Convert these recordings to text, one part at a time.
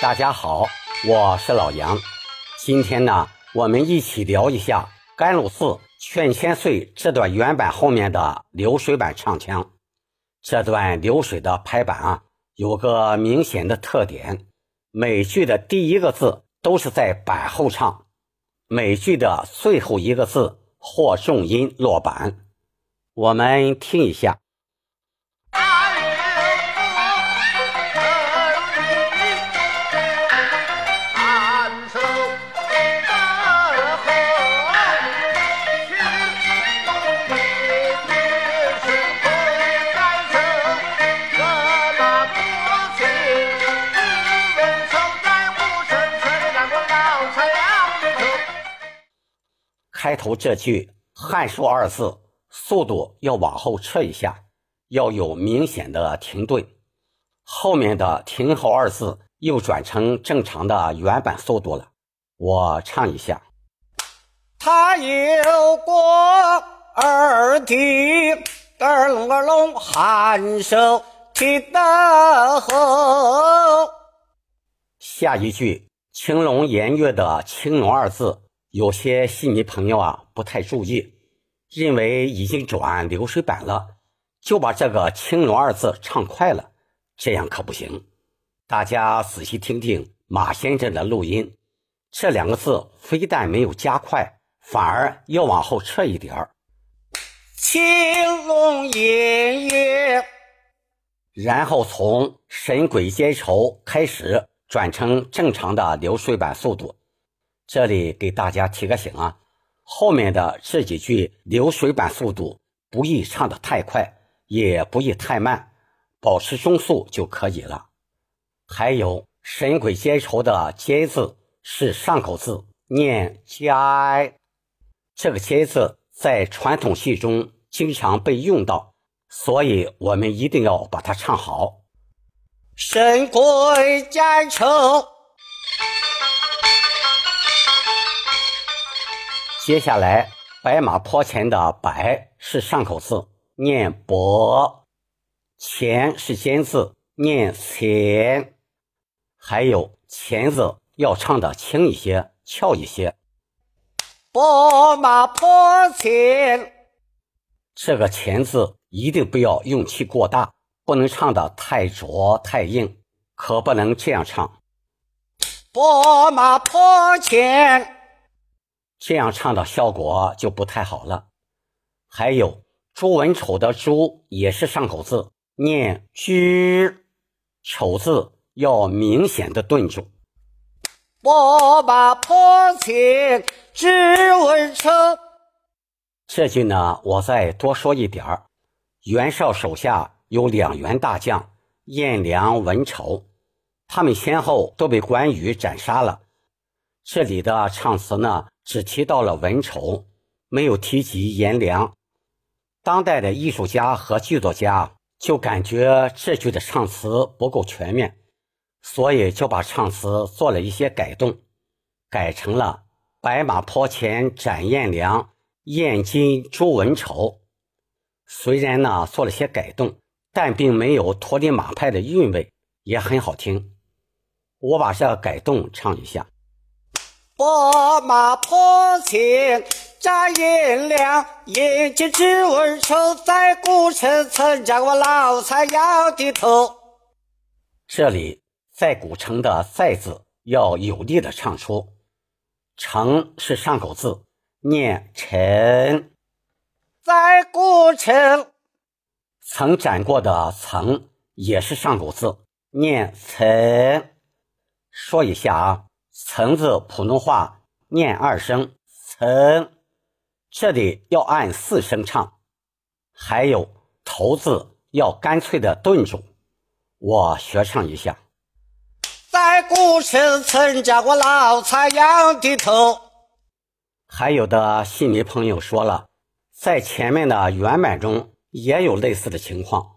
大家好，我是老杨。今天呢，我们一起聊一下甘露寺劝千岁这段原版后面的流水版唱腔。这段流水的拍板啊，有个明显的特点，每句的第一个字都是在板后唱，每句的最后一个字或重音落板。我们听一下。开头这句“汉书”二字，速度要往后撤一下，要有明显的停顿。后面的“停号”二字又转成正常的原版速度了。我唱一下：“他有过二弟，二龙二龙颔首提得后。”下一句“青龙偃月”的“青龙”二字。有些戏迷朋友啊，不太注意，认为已经转流水版了，就把这个“青龙”二字唱快了，这样可不行。大家仔细听听马先生的录音，这两个字非但没有加快，反而要往后撤一点儿。青龙偃月，然后从神鬼结仇开始转成正常的流水版速度。这里给大家提个醒啊，后面的这几句流水版速度不宜唱得太快，也不宜太慢，保持中速就可以了。还有“神鬼结仇”的“结”字是上口字，念“加”，这个“结”字在传统戏中经常被用到，所以我们一定要把它唱好。神鬼结仇。接下来，白马坡前的“白”是上口字，念“伯”；“前”是尖字，念“前”。还有“前”字要唱的轻一些、翘一些。白马坡前，这个“前”字一定不要用气过大，不能唱的太浊太硬，可不能这样唱。白马坡前。这样唱的效果就不太好了。还有“朱文丑”的“朱”也是上口字，念“居”，“丑”字要明显的顿住。我把破情只文丑。这句呢，我再多说一点儿。袁绍手下有两员大将，颜良、文丑，他们先后都被关羽斩杀了。这里的唱词呢？只提到了文丑，没有提及颜良。当代的艺术家和剧作家就感觉这句的唱词不够全面，所以就把唱词做了一些改动，改成了“白马坡前斩颜良，燕京诛文丑”。虽然呢做了些改动，但并没有脱离马派的韵味，也很好听。我把这改动唱一下。我马坡前斩颜良，眼睛只文丑，在古城曾斩过老残要低头。这里在古城的在字要有力的唱出，城是上口字，念陈。在古城曾斩过的曾也是上口字，念曾。说一下啊。曾字普通话念二声，曾，这里要按四声唱。还有头字要干脆的顿住。我学唱一下。在古城曾见过老残仰低头。还有的戏迷朋友说了，在前面的原版中也有类似的情况。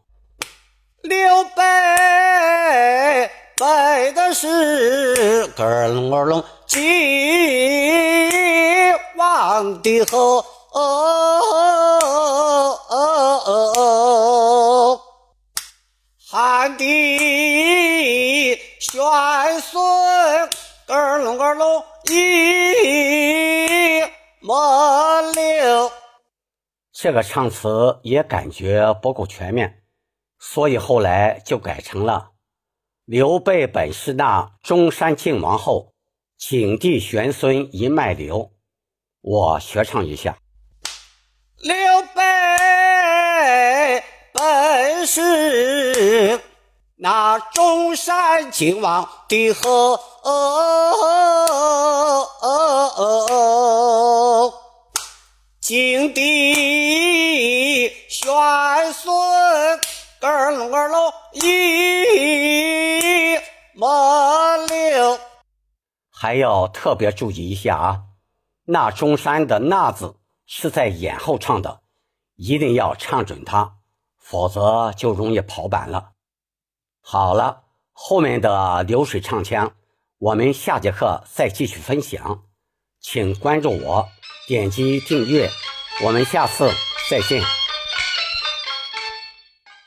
刘备。拜的是根儿愣个愣饥荒的河哦哦哦哦哦哦哦旱孙根儿愣个愣一抹绿这个唱词也感觉不够全面所以后来就改成了刘备本是那中山靖王后，景帝玄孙一脉流。我学唱一下。刘备本是那中山靖王的后。景帝玄孙还要特别注意一下啊！那中山的“那”字是在眼后唱的，一定要唱准它，否则就容易跑板了。好了，后面的流水唱腔，我们下节课再继续分享，请关注我。点击订阅，我们下次再见。